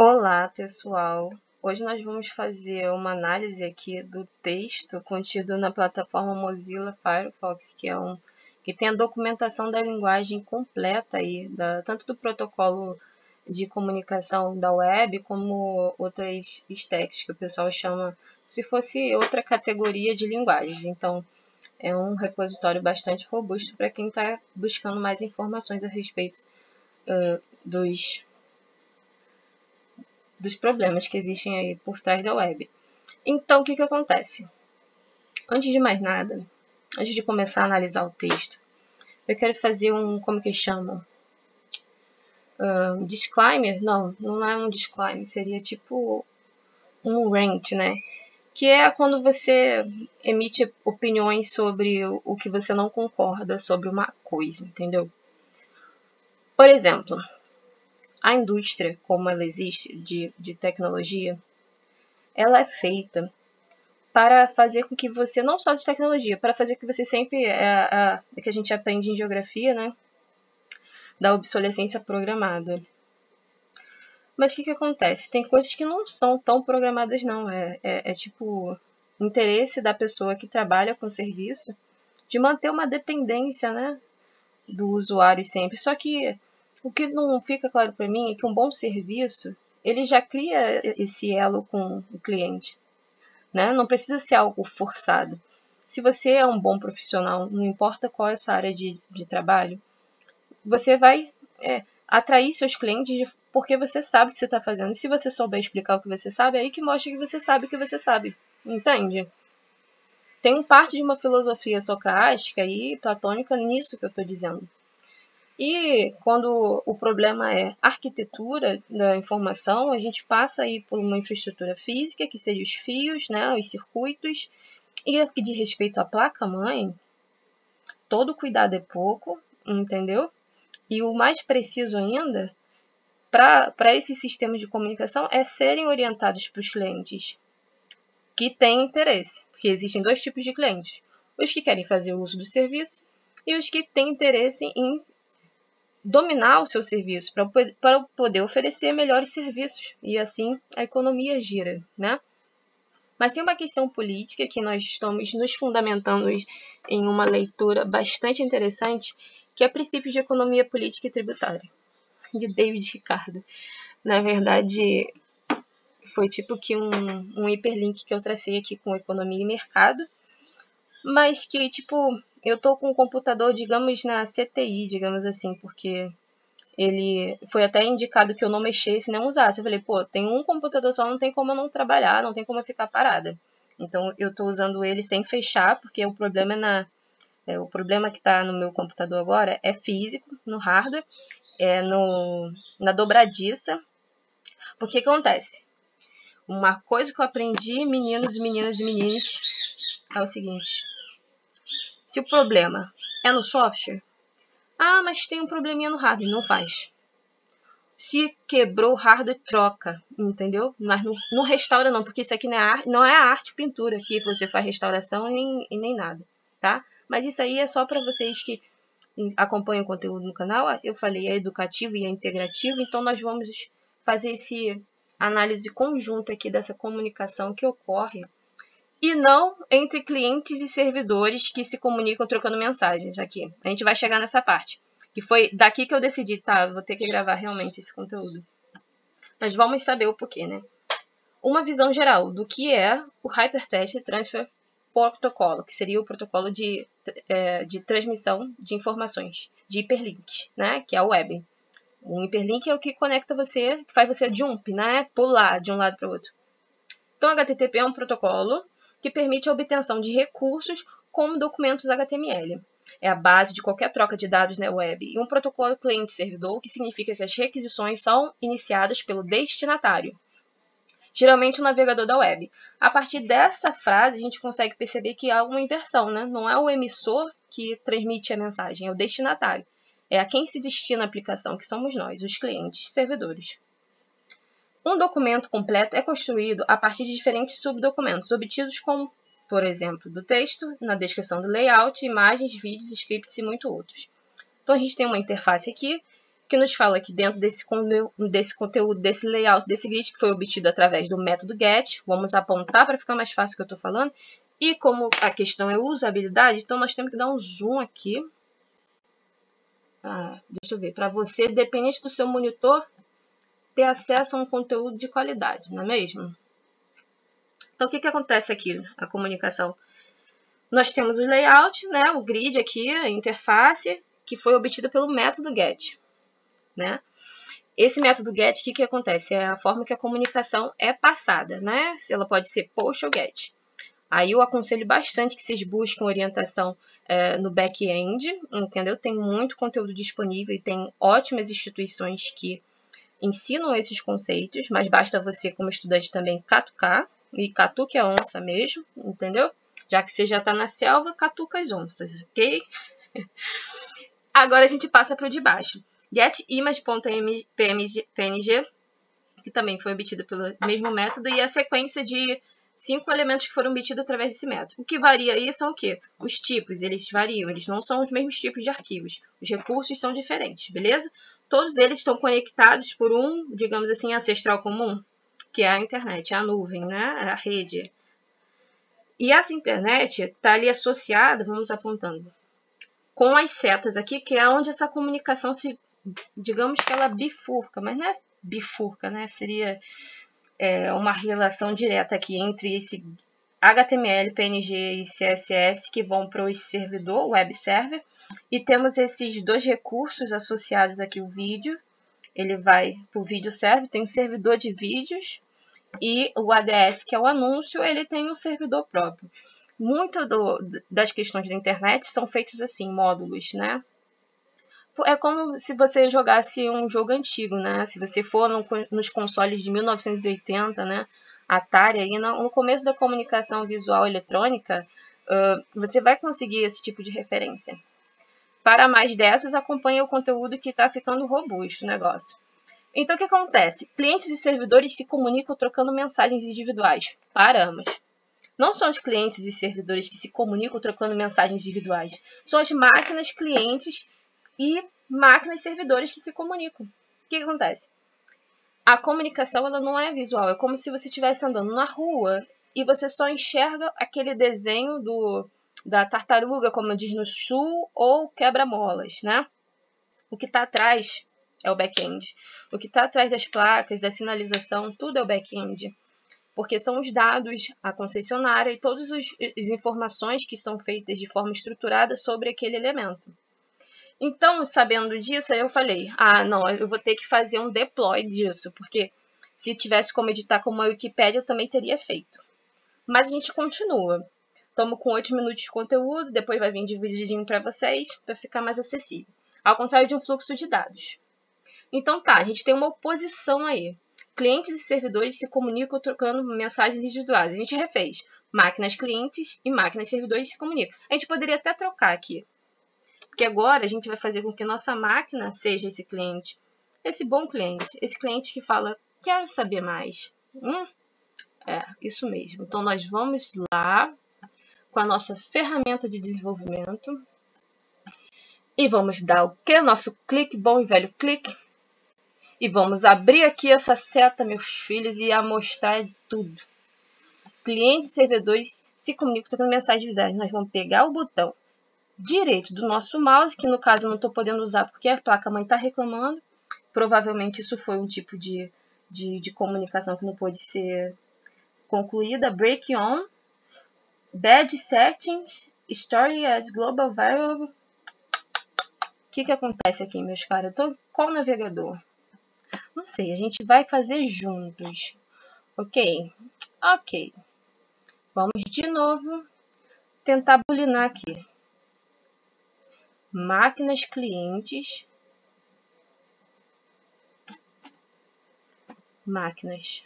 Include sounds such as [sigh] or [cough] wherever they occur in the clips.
Olá, pessoal! Hoje nós vamos fazer uma análise aqui do texto contido na plataforma Mozilla Firefox, que é um que tem a documentação da linguagem completa aí, da, tanto do protocolo de comunicação da web como outras stacks que o pessoal chama se fosse outra categoria de linguagens. Então, é um repositório bastante robusto para quem está buscando mais informações a respeito uh, dos, dos problemas que existem aí por trás da web. Então, o que, que acontece? Antes de mais nada, antes de começar a analisar o texto, eu quero fazer um, como que chamam? Uh, disclaimer? Não, não é um disclaimer, seria tipo um rant, né? que é quando você emite opiniões sobre o que você não concorda sobre uma coisa, entendeu? Por exemplo, a indústria, como ela existe de, de tecnologia, ela é feita para fazer com que você, não só de tecnologia, para fazer com que você sempre, é, é, que a gente aprende em geografia, né? Da obsolescência programada. Mas o que, que acontece? Tem coisas que não são tão programadas, não. É, é, é tipo interesse da pessoa que trabalha com serviço de manter uma dependência né, do usuário sempre. Só que o que não fica claro para mim é que um bom serviço ele já cria esse elo com o cliente. Né? Não precisa ser algo forçado. Se você é um bom profissional, não importa qual é a sua área de, de trabalho, você vai é, atrair seus clientes porque você sabe o que você está fazendo. Se você souber explicar o que você sabe, é aí que mostra que você sabe o que você sabe. Entende? Tem parte de uma filosofia socrática e platônica nisso que eu estou dizendo. E quando o problema é arquitetura da informação, a gente passa aí por uma infraestrutura física, que seria os fios, né, os circuitos, e que de respeito à placa-mãe, todo cuidado é pouco, entendeu? E o mais preciso ainda, para esses sistemas de comunicação, é serem orientados para os clientes que têm interesse. Porque existem dois tipos de clientes: os que querem fazer uso do serviço e os que têm interesse em dominar o seu serviço para poder oferecer melhores serviços e assim a economia gira, né? Mas tem uma questão política que nós estamos nos fundamentando em uma leitura bastante interessante, que é Princípios de Economia Política e Tributária, de David Ricardo. Na verdade, foi tipo que um, um hiperlink que eu tracei aqui com Economia e Mercado, mas que, tipo, eu tô com o computador, digamos, na CTI, digamos assim, porque ele foi até indicado que eu não mexesse nem usasse. Eu falei, pô, tem um computador só, não tem como eu não trabalhar, não tem como eu ficar parada. Então eu estou usando ele sem fechar, porque o problema é na é, o problema que está no meu computador agora é físico, no hardware, é no, na dobradiça. Porque que acontece? Uma coisa que eu aprendi, meninos, meninas e meninas, é o seguinte. Se o problema é no software, ah, mas tem um probleminha no hardware, não faz. Se quebrou o hardware, troca, entendeu? Mas não, não restaura não, porque isso aqui não é, arte, não é arte pintura que você faz restauração nem, e nem nada, tá? Mas isso aí é só para vocês que acompanham o conteúdo no canal. Eu falei, é educativo e é integrativo, então nós vamos fazer esse análise conjunta aqui dessa comunicação que ocorre e não entre clientes e servidores que se comunicam trocando mensagens aqui. A gente vai chegar nessa parte. Que foi daqui que eu decidi, tá, vou ter que gravar realmente esse conteúdo. Mas vamos saber o porquê, né? Uma visão geral do que é o Hypertext Transfer protocolo, que seria o protocolo de, é, de transmissão de informações, de hiperlinks, né? Que é o web. Um hiperlink é o que conecta você, que faz você jump, né? Pular de um lado para o outro. Então, HTTP é um protocolo que permite a obtenção de recursos como documentos HTML. É a base de qualquer troca de dados na web. E um protocolo cliente-servidor, que significa que as requisições são iniciadas pelo destinatário geralmente o navegador da web. A partir dessa frase, a gente consegue perceber que há uma inversão, né? Não é o emissor que transmite a mensagem, é o destinatário. É a quem se destina a aplicação, que somos nós, os clientes, servidores. Um documento completo é construído a partir de diferentes subdocumentos, obtidos como, por exemplo, do texto, na descrição do layout, imagens, vídeos, scripts e muito outros. Então a gente tem uma interface aqui que nos fala que dentro desse, desse conteúdo, desse layout, desse grid que foi obtido através do método get, vamos apontar para ficar mais fácil o que eu estou falando, e como a questão é usabilidade, então nós temos que dar um zoom aqui. Ah, deixa eu ver, para você, dependente do seu monitor, ter acesso a um conteúdo de qualidade, não é mesmo? Então, o que, que acontece aqui, a comunicação? Nós temos o layout, né, o grid aqui, a interface, que foi obtida pelo método get. Né? Esse método get, o que, que acontece? É a forma que a comunicação é passada. Né? Ela pode ser post ou get. Aí eu aconselho bastante que vocês busquem orientação é, no back-end, entendeu? Tem muito conteúdo disponível e tem ótimas instituições que ensinam esses conceitos, mas basta você, como estudante, também catucar, e catuque a onça mesmo, entendeu? Já que você já está na selva, catuca as onças, ok? [laughs] Agora a gente passa para o de baixo. GetImage.png, que também foi obtido pelo mesmo método, e a sequência de cinco elementos que foram obtidos através desse método. O que varia aí são o quê? Os tipos, eles variam, eles não são os mesmos tipos de arquivos. Os recursos são diferentes, beleza? Todos eles estão conectados por um, digamos assim, ancestral comum, que é a internet, a nuvem, né? a rede. E essa internet está ali associada, vamos apontando, com as setas aqui, que é onde essa comunicação se, digamos que ela bifurca, mas não é bifurca, né? Seria é, uma relação direta aqui entre esse HTML, PNG e CSS que vão para o servidor, web server, e temos esses dois recursos associados aqui, o vídeo, ele vai para o vídeo server, tem um servidor de vídeos, e o ADS, que é o anúncio, ele tem um servidor próprio. Muitas das questões da internet são feitas assim, módulos, né? É como se você jogasse um jogo antigo, né? Se você for no, nos consoles de 1980, né? Atari, aí no, começo da comunicação visual eletrônica, você vai conseguir esse tipo de referência. Para mais dessas, acompanhe o conteúdo que está ficando robusto o negócio. Então, o que acontece? Clientes e servidores se comunicam trocando mensagens individuais para ambas. Não são os clientes e servidores que se comunicam trocando mensagens individuais. São as máquinas, clientes e máquinas servidores que se comunicam. O que acontece? A comunicação ela não é visual, é como se você estivesse andando na rua e você só enxerga aquele desenho do, da tartaruga, como diz no sul, ou quebra-molas, né? O que está atrás é o back-end. O que está atrás das placas, da sinalização, tudo é o back-end. Porque são os dados, a concessionária e todas as informações que são feitas de forma estruturada sobre aquele elemento. Então, sabendo disso, eu falei: ah, não, eu vou ter que fazer um deploy disso, porque se tivesse como editar como a Wikipedia, eu também teria feito. Mas a gente continua. Estamos com 8 minutos de conteúdo, depois vai vir divididinho para vocês, para ficar mais acessível. Ao contrário de um fluxo de dados. Então tá, a gente tem uma oposição aí. Clientes e servidores se comunicam trocando mensagens individuais. A gente refez. Máquinas clientes e máquinas servidores se comunicam. A gente poderia até trocar aqui. Porque agora a gente vai fazer com que nossa máquina seja esse cliente. Esse bom cliente. Esse cliente que fala, quero saber mais. Hum? É, isso mesmo. Então nós vamos lá com a nossa ferramenta de desenvolvimento. E vamos dar o que? Nosso clique, bom e velho clique e vamos abrir aqui essa seta, meus filhos, e amostrar tudo. Clientes e servidores se comunicam trocando mensagem individuais. Nós vamos pegar o botão direito do nosso mouse, que no caso eu não estou podendo usar porque a placa-mãe está reclamando. Provavelmente isso foi um tipo de, de, de comunicação que não pôde ser concluída. Break on. Bad settings. Story as global variable. O que, que acontece aqui, meus caras? Eu tô qual navegador? Não sei, a gente vai fazer juntos. Ok? Ok. Vamos de novo tentar bulinar aqui. Máquinas clientes. Máquinas.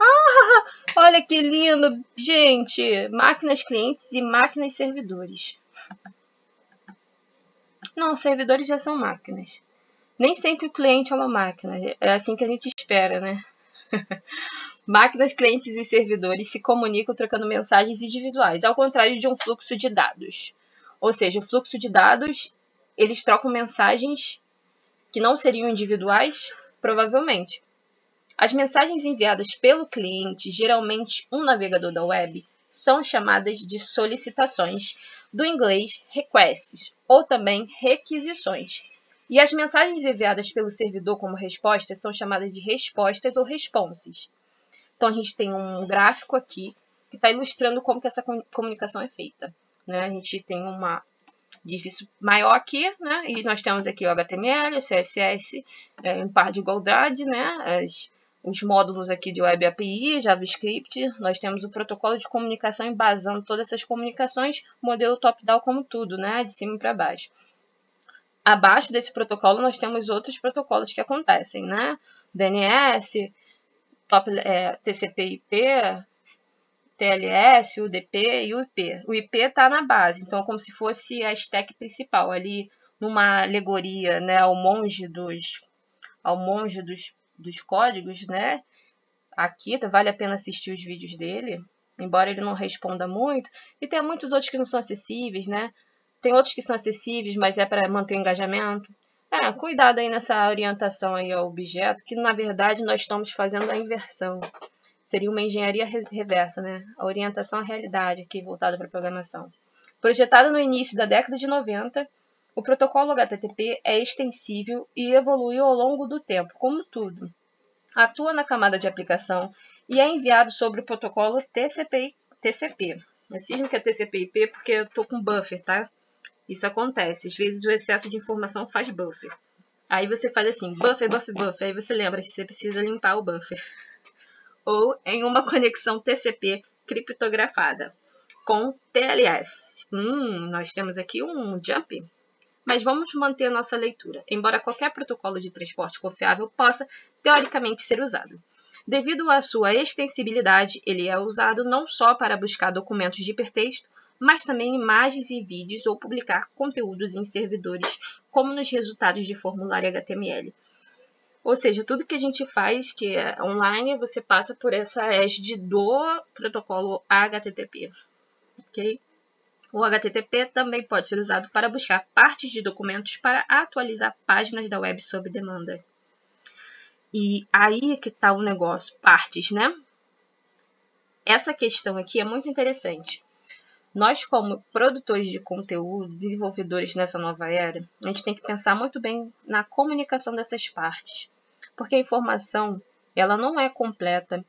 Ah, olha que lindo, gente! Máquinas clientes e máquinas servidores. Não, servidores já são máquinas. Nem sempre o cliente é uma máquina. É assim que a gente espera, né? [laughs] Máquinas, clientes e servidores se comunicam trocando mensagens individuais, ao contrário de um fluxo de dados. Ou seja, o fluxo de dados, eles trocam mensagens que não seriam individuais, provavelmente. As mensagens enviadas pelo cliente, geralmente um navegador da web, são chamadas de solicitações, do inglês requests, ou também requisições. E as mensagens enviadas pelo servidor como respostas são chamadas de respostas ou responses. Então a gente tem um gráfico aqui que está ilustrando como que essa comunicação é feita. Né? A gente tem uma difícil maior aqui, né? E nós temos aqui o HTML, o CSS é, em par de igualdade, né? As, os módulos aqui de Web API, JavaScript, nós temos o protocolo de comunicação embasando todas essas comunicações, modelo top-down como tudo, né? De cima para baixo. Abaixo desse protocolo nós temos outros protocolos que acontecem, né? DNS, top, é, TCP/IP, TLS, UDP e o IP. O IP está na base, então é como se fosse a stack principal ali numa alegoria, né, ao monge dos ao monge dos, dos códigos, né? Aqui vale a pena assistir os vídeos dele, embora ele não responda muito, e tem muitos outros que não são acessíveis, né? Tem outros que são acessíveis, mas é para manter o engajamento. É, cuidado aí nessa orientação aí ao objeto, que na verdade nós estamos fazendo a inversão. Seria uma engenharia reversa, né? A orientação à realidade aqui voltada para a programação. Projetado no início da década de 90, o protocolo HTTP é extensível e evoluiu ao longo do tempo, como tudo. Atua na camada de aplicação e é enviado sobre o protocolo TCP. TCP. Eu que é TCP/IP porque eu estou com buffer, tá? Isso acontece. Às vezes o excesso de informação faz buffer. Aí você faz assim, buffer, buffer, buffer. Aí você lembra que você precisa limpar o buffer. Ou em uma [laughs] conexão TCP criptografada com TLS. Hum, nós temos aqui um jump. Mas vamos manter nossa leitura, embora qualquer protocolo de transporte confiável possa, teoricamente, ser usado. Devido à sua extensibilidade, ele é usado não só para buscar documentos de hipertexto, mas também imagens e vídeos ou publicar conteúdos em servidores, como nos resultados de formulário HTML. Ou seja, tudo que a gente faz que é online, você passa por essa égide do protocolo HTTP. Ok? O HTTP também pode ser usado para buscar partes de documentos para atualizar páginas da web sob demanda. E aí que está o negócio, partes, né? Essa questão aqui é muito interessante. Nós, como produtores de conteúdo, desenvolvedores nessa nova era, a gente tem que pensar muito bem na comunicação dessas partes, porque a informação ela não é completa,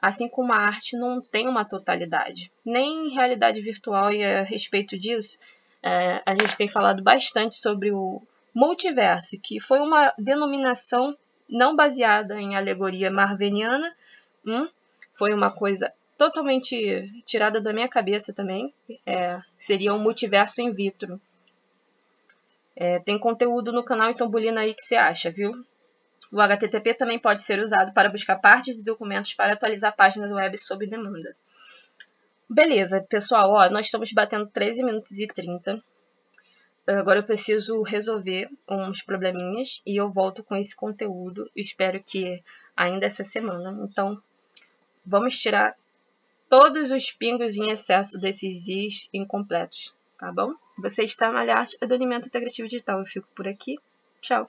assim como a arte não tem uma totalidade, nem em realidade virtual e a respeito disso, é, a gente tem falado bastante sobre o multiverso, que foi uma denominação não baseada em alegoria marveniana, hum, foi uma coisa totalmente tirada da minha cabeça também. É, seria um multiverso in vitro. É, tem conteúdo no canal, então bulina aí que você acha, viu? O HTTP também pode ser usado para buscar partes de documentos para atualizar páginas web sob demanda. Beleza, pessoal, ó, nós estamos batendo 13 minutos e 30. Agora eu preciso resolver uns probleminhas e eu volto com esse conteúdo. Espero que ainda essa semana. Então, vamos tirar todos os pingos em excesso desses is incompletos, tá bom? Você está na Arte do Alimento Integrativo Digital. Eu fico por aqui. Tchau!